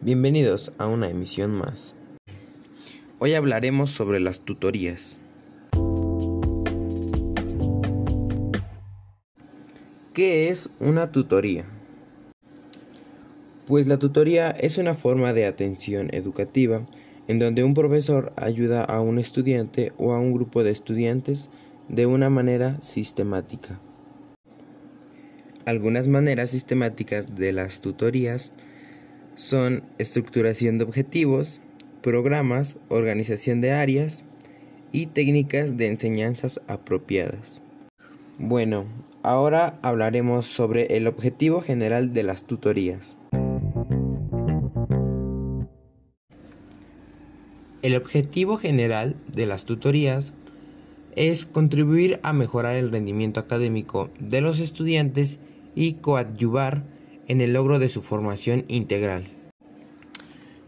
Bienvenidos a una emisión más. Hoy hablaremos sobre las tutorías. ¿Qué es una tutoría? Pues la tutoría es una forma de atención educativa en donde un profesor ayuda a un estudiante o a un grupo de estudiantes de una manera sistemática. Algunas maneras sistemáticas de las tutorías son estructuración de objetivos, programas, organización de áreas y técnicas de enseñanzas apropiadas. Bueno, ahora hablaremos sobre el objetivo general de las tutorías. El objetivo general de las tutorías es contribuir a mejorar el rendimiento académico de los estudiantes y coadyuvar en el logro de su formación integral,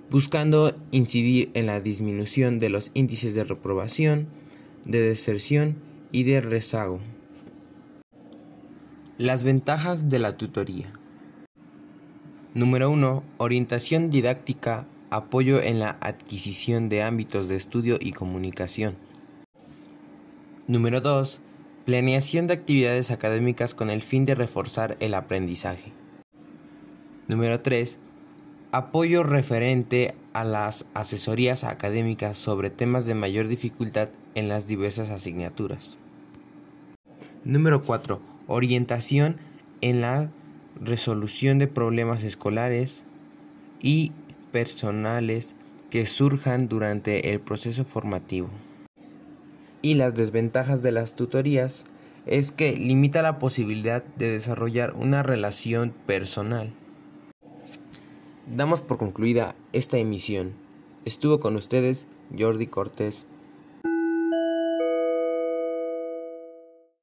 buscando incidir en la disminución de los índices de reprobación, de deserción y de rezago. Las ventajas de la tutoría. Número 1. Orientación didáctica, apoyo en la adquisición de ámbitos de estudio y comunicación. Número 2 Planeación de actividades académicas con el fin de reforzar el aprendizaje. Número 3. Apoyo referente a las asesorías académicas sobre temas de mayor dificultad en las diversas asignaturas. Número 4. Orientación en la resolución de problemas escolares y personales que surjan durante el proceso formativo y las desventajas de las tutorías es que limita la posibilidad de desarrollar una relación personal. Damos por concluida esta emisión. Estuvo con ustedes Jordi Cortés